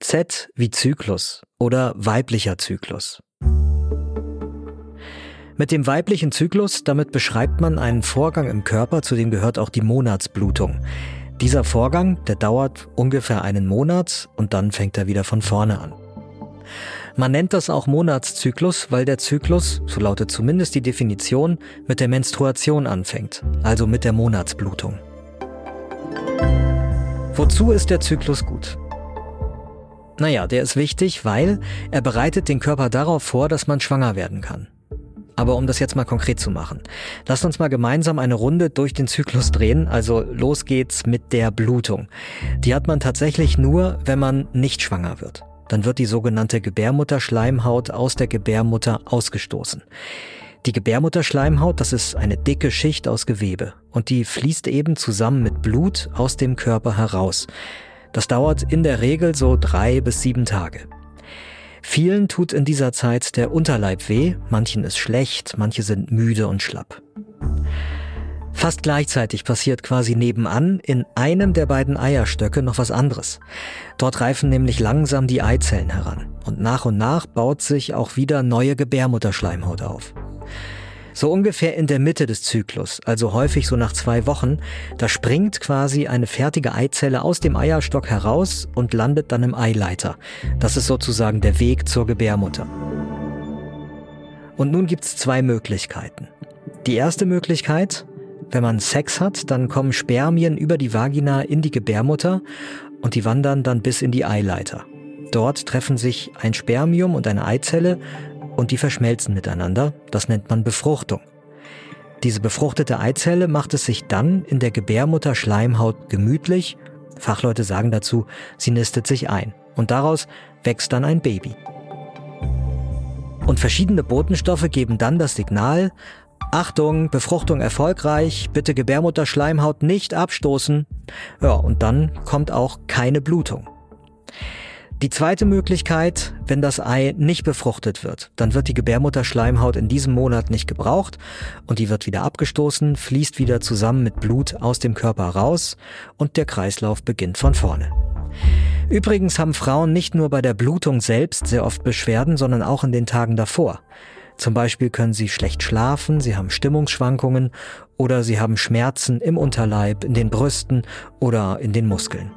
Z wie Zyklus oder weiblicher Zyklus. Mit dem weiblichen Zyklus, damit beschreibt man einen Vorgang im Körper, zu dem gehört auch die Monatsblutung. Dieser Vorgang, der dauert ungefähr einen Monat und dann fängt er wieder von vorne an. Man nennt das auch Monatszyklus, weil der Zyklus, so lautet zumindest die Definition, mit der Menstruation anfängt, also mit der Monatsblutung. Wozu ist der Zyklus gut? Naja, der ist wichtig, weil er bereitet den Körper darauf vor, dass man schwanger werden kann. Aber um das jetzt mal konkret zu machen, lasst uns mal gemeinsam eine Runde durch den Zyklus drehen. Also los geht's mit der Blutung. Die hat man tatsächlich nur, wenn man nicht schwanger wird. Dann wird die sogenannte Gebärmutterschleimhaut aus der Gebärmutter ausgestoßen. Die Gebärmutterschleimhaut, das ist eine dicke Schicht aus Gewebe und die fließt eben zusammen mit Blut aus dem Körper heraus. Das dauert in der Regel so drei bis sieben Tage. Vielen tut in dieser Zeit der Unterleib weh, manchen ist schlecht, manche sind müde und schlapp. Fast gleichzeitig passiert quasi nebenan in einem der beiden Eierstöcke noch was anderes. Dort reifen nämlich langsam die Eizellen heran und nach und nach baut sich auch wieder neue Gebärmutterschleimhaut auf. So ungefähr in der Mitte des Zyklus, also häufig so nach zwei Wochen, da springt quasi eine fertige Eizelle aus dem Eierstock heraus und landet dann im Eileiter. Das ist sozusagen der Weg zur Gebärmutter. Und nun gibt's zwei Möglichkeiten. Die erste Möglichkeit, wenn man Sex hat, dann kommen Spermien über die Vagina in die Gebärmutter und die wandern dann bis in die Eileiter. Dort treffen sich ein Spermium und eine Eizelle und die verschmelzen miteinander. Das nennt man Befruchtung. Diese befruchtete Eizelle macht es sich dann in der Gebärmutter-Schleimhaut gemütlich. Fachleute sagen dazu, sie nistet sich ein. Und daraus wächst dann ein Baby. Und verschiedene Botenstoffe geben dann das Signal, Achtung, Befruchtung erfolgreich, bitte Gebärmutterschleimhaut nicht abstoßen. Ja, und dann kommt auch keine Blutung. Die zweite Möglichkeit, wenn das Ei nicht befruchtet wird, dann wird die Gebärmutterschleimhaut in diesem Monat nicht gebraucht und die wird wieder abgestoßen, fließt wieder zusammen mit Blut aus dem Körper raus und der Kreislauf beginnt von vorne. Übrigens haben Frauen nicht nur bei der Blutung selbst sehr oft Beschwerden, sondern auch in den Tagen davor. Zum Beispiel können sie schlecht schlafen, sie haben Stimmungsschwankungen oder sie haben Schmerzen im Unterleib, in den Brüsten oder in den Muskeln.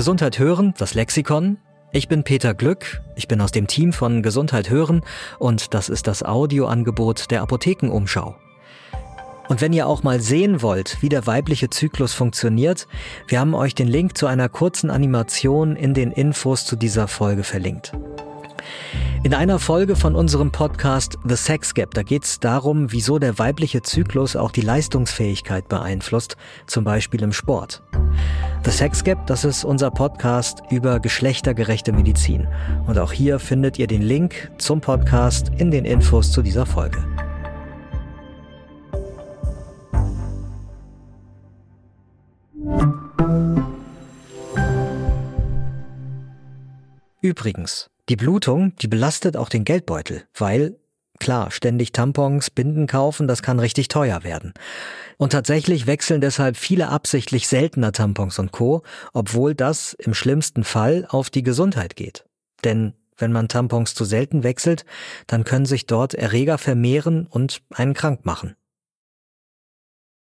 Gesundheit hören, das Lexikon. Ich bin Peter Glück, ich bin aus dem Team von Gesundheit hören und das ist das Audioangebot der Apothekenumschau. Und wenn ihr auch mal sehen wollt, wie der weibliche Zyklus funktioniert, wir haben euch den Link zu einer kurzen Animation in den Infos zu dieser Folge verlinkt. In einer Folge von unserem Podcast The Sex Gap, da geht es darum, wieso der weibliche Zyklus auch die Leistungsfähigkeit beeinflusst, zum Beispiel im Sport. The Sex Gap, das ist unser Podcast über geschlechtergerechte Medizin. Und auch hier findet ihr den Link zum Podcast in den Infos zu dieser Folge. Übrigens, die Blutung, die belastet auch den Geldbeutel, weil Klar, ständig Tampons, Binden kaufen, das kann richtig teuer werden. Und tatsächlich wechseln deshalb viele absichtlich seltener Tampons und Co., obwohl das im schlimmsten Fall auf die Gesundheit geht. Denn wenn man Tampons zu selten wechselt, dann können sich dort Erreger vermehren und einen krank machen.